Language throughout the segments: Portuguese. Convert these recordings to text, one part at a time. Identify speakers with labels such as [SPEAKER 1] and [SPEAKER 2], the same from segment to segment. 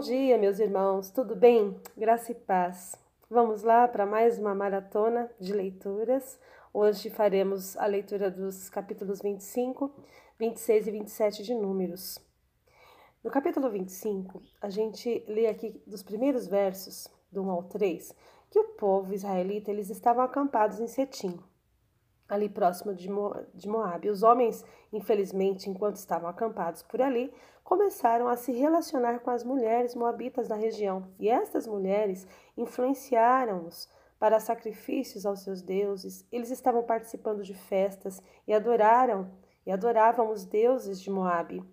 [SPEAKER 1] dia, meus irmãos, tudo bem? Graça e paz. Vamos lá para mais uma maratona de leituras. Hoje faremos a leitura dos capítulos 25, 26 e 27 de Números. No capítulo 25, a gente lê aqui dos primeiros versos, do 1 ao 3, que o povo israelita eles estavam acampados em Setim ali próximo de, Mo de Moab. Os homens, infelizmente, enquanto estavam acampados por ali, começaram a se relacionar com as mulheres moabitas da região. E estas mulheres influenciaram-os para sacrifícios aos seus deuses. Eles estavam participando de festas e adoraram e adoravam os deuses de Moabe.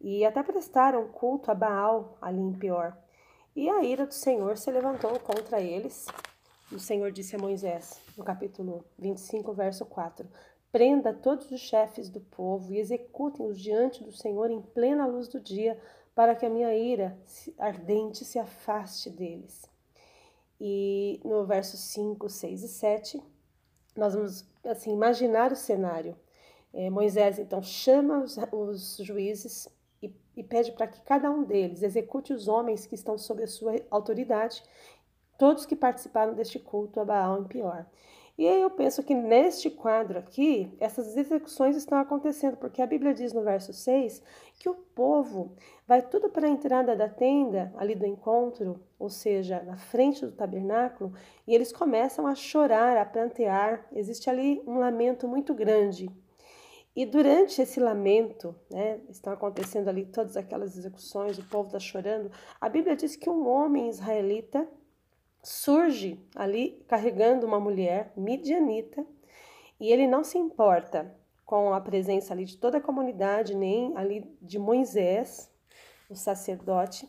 [SPEAKER 1] E até prestaram culto a Baal ali em Peor. E a ira do Senhor se levantou contra eles o Senhor disse a Moisés, no capítulo 25, verso 4: Prenda todos os chefes do povo e executem-os diante do Senhor em plena luz do dia, para que a minha ira ardente se afaste deles. E no verso 5, 6 e 7, nós vamos assim imaginar o cenário. É, Moisés então chama os, os juízes e, e pede para que cada um deles execute os homens que estão sob a sua autoridade todos que participaram deste culto a Baal em Pior. E aí eu penso que neste quadro aqui, essas execuções estão acontecendo, porque a Bíblia diz no verso 6 que o povo vai tudo para a entrada da tenda, ali do encontro, ou seja, na frente do tabernáculo, e eles começam a chorar, a plantear. Existe ali um lamento muito grande. E durante esse lamento, né, estão acontecendo ali todas aquelas execuções, o povo está chorando. A Bíblia diz que um homem israelita surge ali carregando uma mulher midianita e ele não se importa com a presença ali de toda a comunidade, nem ali de Moisés, o sacerdote.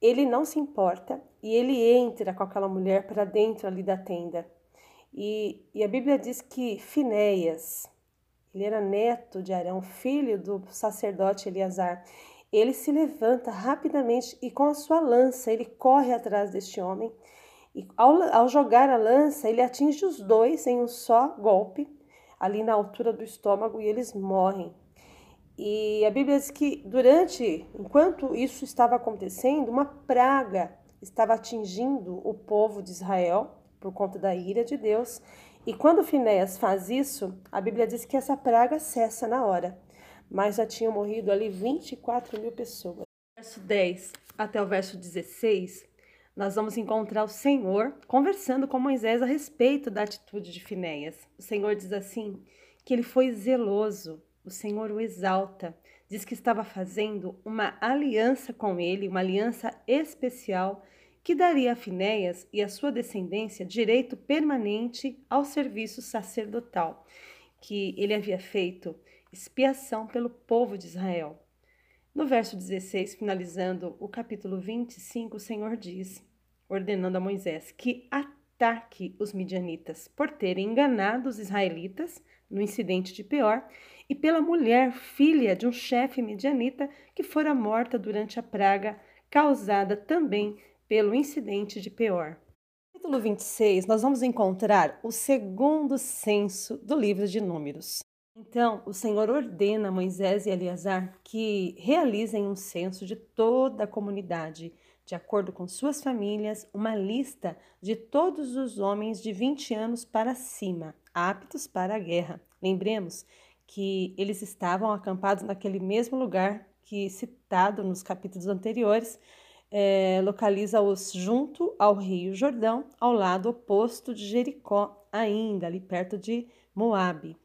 [SPEAKER 1] Ele não se importa e ele entra com aquela mulher para dentro ali da tenda. E, e a Bíblia diz que Finéias, ele era neto de Arão, filho do sacerdote Eleazar. Ele se levanta rapidamente e com a sua lança ele corre atrás deste homem e ao, ao jogar a lança, ele atinge os dois em um só golpe, ali na altura do estômago, e eles morrem. E a Bíblia diz que durante, enquanto isso estava acontecendo, uma praga estava atingindo o povo de Israel por conta da ira de Deus. E quando Finéas faz isso, a Bíblia diz que essa praga cessa na hora. Mas já tinham morrido ali 24 mil pessoas. Verso 10 até o verso 16 nós vamos encontrar o Senhor conversando com Moisés a respeito da atitude de Finéias. O Senhor diz assim: que ele foi zeloso, o Senhor o exalta, diz que estava fazendo uma aliança com ele, uma aliança especial que daria a Finéias e a sua descendência direito permanente ao serviço sacerdotal, que ele havia feito expiação pelo povo de Israel. No verso 16, finalizando o capítulo 25, o Senhor diz, ordenando a Moisés que ataque os midianitas por terem enganado os israelitas no incidente de Peor e pela mulher, filha de um chefe midianita, que fora morta durante a praga causada também pelo incidente de Peor. No capítulo 26, nós vamos encontrar o segundo censo do livro de Números. Então, o Senhor ordena a Moisés e Eleazar que realizem um censo de toda a comunidade, de acordo com suas famílias, uma lista de todos os homens de 20 anos para cima, aptos para a guerra. Lembremos que eles estavam acampados naquele mesmo lugar que, citado nos capítulos anteriores, é, localiza-os junto ao Rio Jordão, ao lado oposto de Jericó, ainda ali perto de Moabe.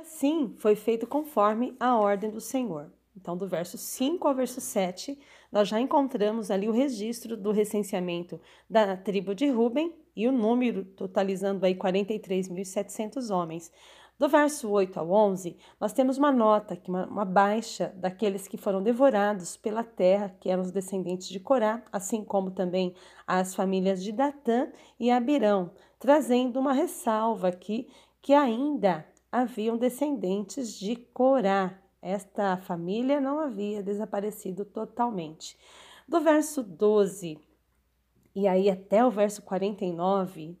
[SPEAKER 1] Assim foi feito conforme a ordem do Senhor. Então, do verso 5 ao verso 7, nós já encontramos ali o registro do recenseamento da tribo de Ruben e o número totalizando aí 43.700 homens. Do verso 8 ao 11, nós temos uma nota, uma, uma baixa daqueles que foram devorados pela terra, que eram os descendentes de Corá, assim como também as famílias de Datã e Abirão, trazendo uma ressalva aqui que ainda haviam descendentes de Corá. Esta família não havia desaparecido totalmente. Do verso 12 e aí até o verso 49,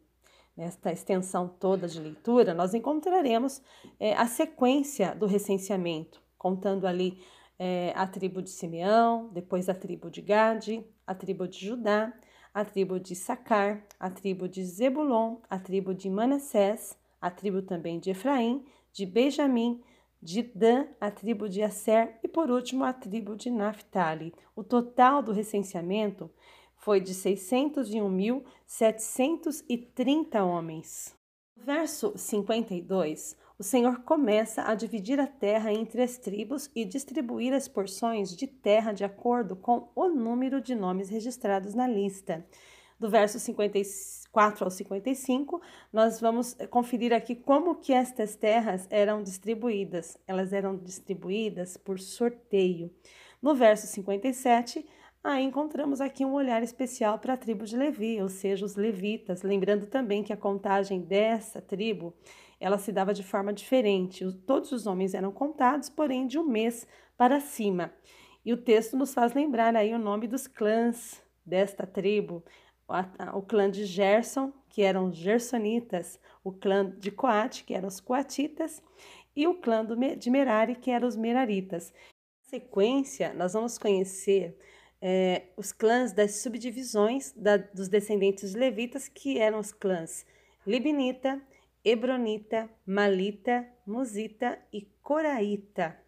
[SPEAKER 1] nesta extensão toda de leitura, nós encontraremos é, a sequência do recenseamento, contando ali é, a tribo de Simeão, depois a tribo de Gade, a tribo de Judá, a tribo de Sacar, a tribo de Zebulon, a tribo de Manassés, a tribo também de Efraim, de Benjamim, de Dan, a tribo de Asser e por último a tribo de Naphtali. O total do recenseamento foi de 601.730 homens. Verso 52, o Senhor começa a dividir a terra entre as tribos e distribuir as porções de terra de acordo com o número de nomes registrados na lista. Do verso 54 ao 55, nós vamos conferir aqui como que estas terras eram distribuídas. Elas eram distribuídas por sorteio. No verso 57, Aí encontramos aqui um olhar especial para a tribo de Levi, ou seja, os levitas, lembrando também que a contagem dessa tribo, ela se dava de forma diferente. Todos os homens eram contados, porém de um mês para cima. E o texto nos faz lembrar aí o nome dos clãs desta tribo, o clã de Gerson, que eram gersonitas, o clã de Coate, que eram os coatitas, e o clã de Merari, que eram os meraritas. Na sequência, nós vamos conhecer é, os clãs das subdivisões da, dos descendentes levitas, que eram os clãs Libinita, Hebronita, Malita, Musita e Coraíta.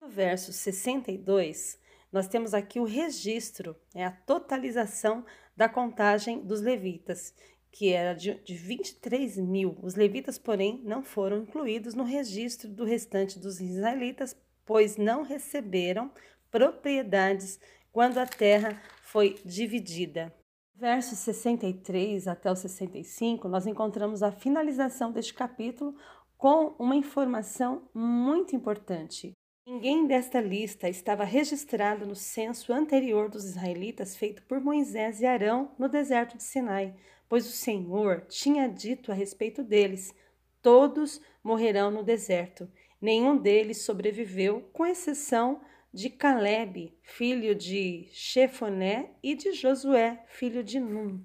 [SPEAKER 1] No verso 62, nós temos aqui o registro, é a totalização da contagem dos levitas, que era de, de 23 mil. Os levitas, porém, não foram incluídos no registro do restante dos israelitas, pois não receberam propriedades quando a terra foi dividida. Versos 63 até o 65, nós encontramos a finalização deste capítulo com uma informação muito importante. Ninguém desta lista estava registrado no censo anterior dos israelitas feito por Moisés e Arão no deserto de Sinai, pois o Senhor tinha dito a respeito deles: todos morrerão no deserto. Nenhum deles sobreviveu, com exceção de Caleb, filho de Chefoné, e de Josué, filho de Num.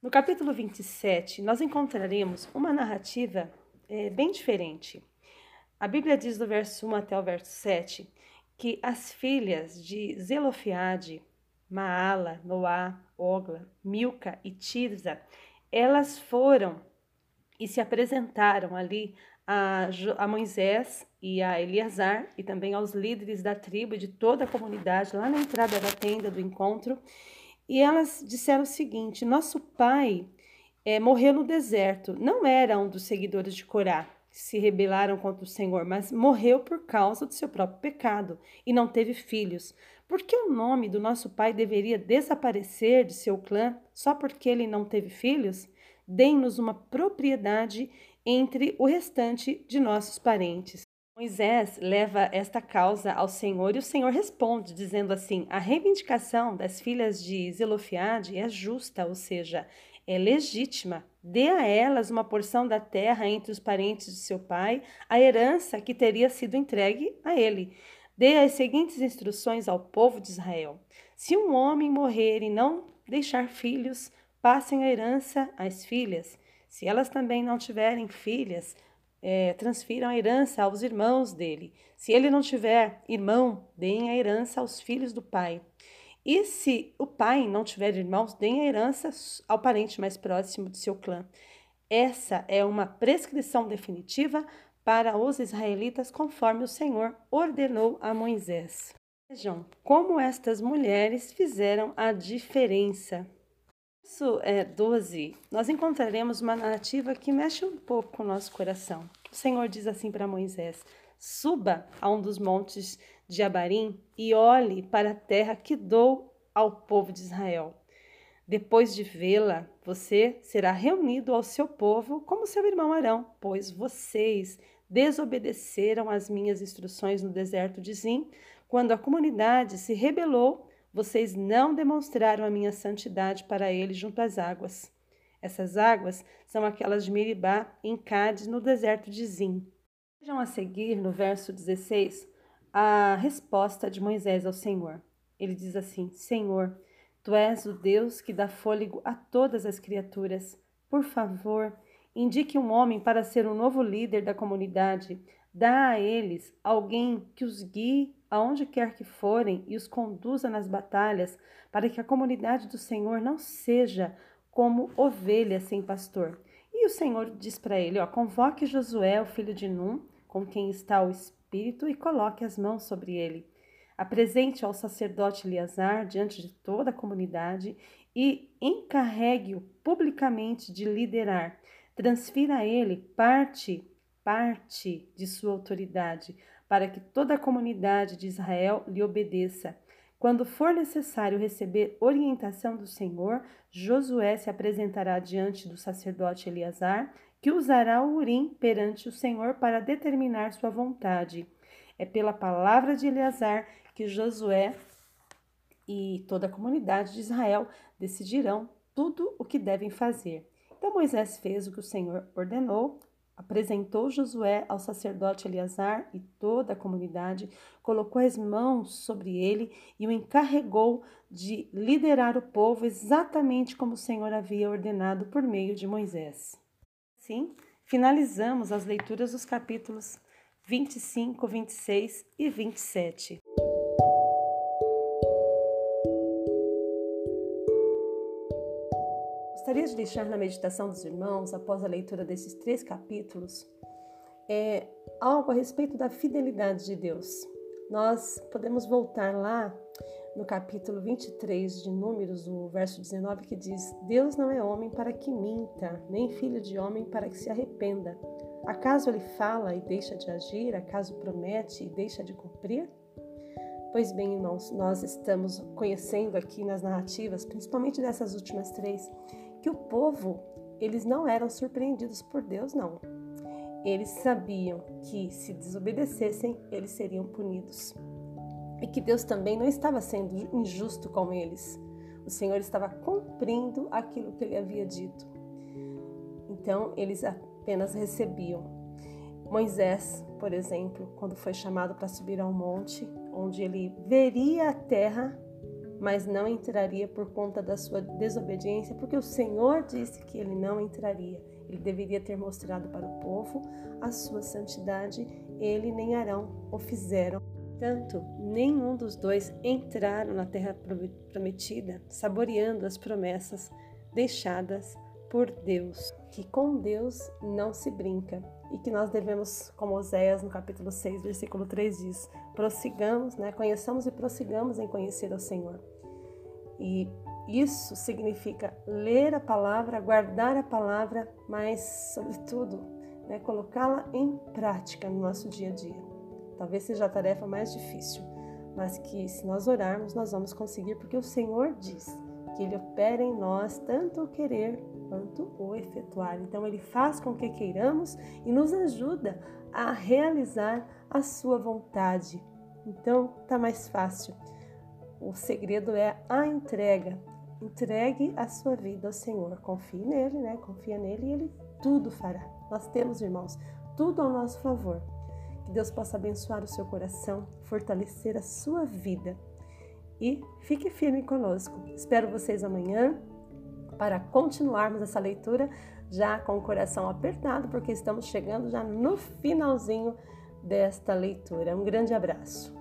[SPEAKER 1] No capítulo 27, nós encontraremos uma narrativa é, bem diferente. A Bíblia diz do verso 1 até o verso 7 que as filhas de Zelofiade, Maala, Noá, Ogla, Milca e Tirza, elas foram e se apresentaram ali a, a Moisés e a Eleazar e também aos líderes da tribo e de toda a comunidade lá na entrada da tenda do encontro. E elas disseram o seguinte: Nosso pai é, morreu no deserto. Não era um dos seguidores de Corá se rebelaram contra o Senhor, mas morreu por causa do seu próprio pecado e não teve filhos. Por que o nome do nosso pai deveria desaparecer de seu clã só porque ele não teve filhos? Deem-nos uma propriedade entre o restante de nossos parentes. Moisés leva esta causa ao Senhor e o Senhor responde, dizendo assim: A reivindicação das filhas de Zelofiade é justa, ou seja, é legítima. Dê a elas uma porção da terra entre os parentes de seu pai, a herança que teria sido entregue a ele. Dê as seguintes instruções ao povo de Israel: Se um homem morrer e não deixar filhos, passem a herança às filhas. Se elas também não tiverem filhas, é, transfiram a herança aos irmãos dele. Se ele não tiver irmão, deem a herança aos filhos do pai. E se o pai não tiver irmãos, deem a herança ao parente mais próximo de seu clã. Essa é uma prescrição definitiva para os israelitas, conforme o Senhor ordenou a Moisés. Vejam como estas mulheres fizeram a diferença verso é, 12, nós encontraremos uma narrativa que mexe um pouco com o nosso coração. O Senhor diz assim para Moisés: Suba a um dos montes de Abarim e olhe para a terra que dou ao povo de Israel. Depois de vê-la, você será reunido ao seu povo como seu irmão Arão, pois vocês desobedeceram às minhas instruções no deserto de Zim, quando a comunidade se rebelou vocês não demonstraram a minha santidade para ele junto às águas. Essas águas são aquelas de Meribá, em Cádiz, no deserto de Zim. Vejam a seguir, no verso 16, a resposta de Moisés ao Senhor. Ele diz assim: Senhor, tu és o Deus que dá fôlego a todas as criaturas. Por favor, indique um homem para ser o novo líder da comunidade. Dá a eles alguém que os guie aonde quer que forem e os conduza nas batalhas, para que a comunidade do Senhor não seja como ovelha sem pastor. E o Senhor diz para ele: ó, convoque Josué, o filho de Num, com quem está o Espírito, e coloque as mãos sobre ele. Apresente ao sacerdote Eleazar diante de toda a comunidade e encarregue-o publicamente de liderar. Transfira a ele parte, parte de sua autoridade, para que toda a comunidade de Israel lhe obedeça. Quando for necessário receber orientação do Senhor, Josué se apresentará diante do sacerdote Eleazar, que usará o urim perante o Senhor para determinar sua vontade. É pela palavra de Eleazar que Josué e toda a comunidade de Israel decidirão tudo o que devem fazer. Então Moisés fez o que o Senhor ordenou, apresentou Josué ao sacerdote Eleazar e toda a comunidade, colocou as mãos sobre ele e o encarregou de liderar o povo exatamente como o Senhor havia ordenado por meio de Moisés. Assim, finalizamos as leituras dos capítulos 25, 26 e 27. Gostaria de deixar na meditação dos irmãos, após a leitura desses três capítulos, é, algo a respeito da fidelidade de Deus. Nós podemos voltar lá no capítulo 23 de Números, o verso 19, que diz: Deus não é homem para que minta, nem filho de homem para que se arrependa. Acaso ele fala e deixa de agir? Acaso promete e deixa de cumprir? Pois bem, irmãos, nós estamos conhecendo aqui nas narrativas, principalmente dessas últimas três, que o povo, eles não eram surpreendidos por Deus, não. Eles sabiam que se desobedecessem, eles seriam punidos. E que Deus também não estava sendo injusto com eles. O Senhor estava cumprindo aquilo que ele havia dito. Então, eles apenas recebiam. Moisés, por exemplo, quando foi chamado para subir ao monte, onde ele veria a terra mas não entraria por conta da sua desobediência, porque o Senhor disse que ele não entraria. Ele deveria ter mostrado para o povo a sua santidade, ele nem Arão o fizeram. Tanto, nenhum dos dois entraram na terra prometida, saboreando as promessas deixadas por Deus. Que com Deus não se brinca e que nós devemos, como Oséias no capítulo 6, versículo 3 diz, prossigamos, né, conheçamos e prossigamos em conhecer o Senhor. E isso significa ler a palavra, guardar a palavra, mas, sobretudo, né, colocá-la em prática no nosso dia a dia. Talvez seja a tarefa mais difícil, mas que se nós orarmos, nós vamos conseguir, porque o Senhor diz que Ele opera em nós tanto o querer quanto o efetuar. Então, Ele faz com que queiramos e nos ajuda a realizar a Sua vontade. Então, tá mais fácil. O segredo é a entrega. Entregue a sua vida ao Senhor. Confie nele, né? Confia nele e ele tudo fará. Nós temos, irmãos, tudo ao nosso favor. Que Deus possa abençoar o seu coração, fortalecer a sua vida. E fique firme conosco. Espero vocês amanhã para continuarmos essa leitura já com o coração apertado, porque estamos chegando já no finalzinho desta leitura. Um grande abraço.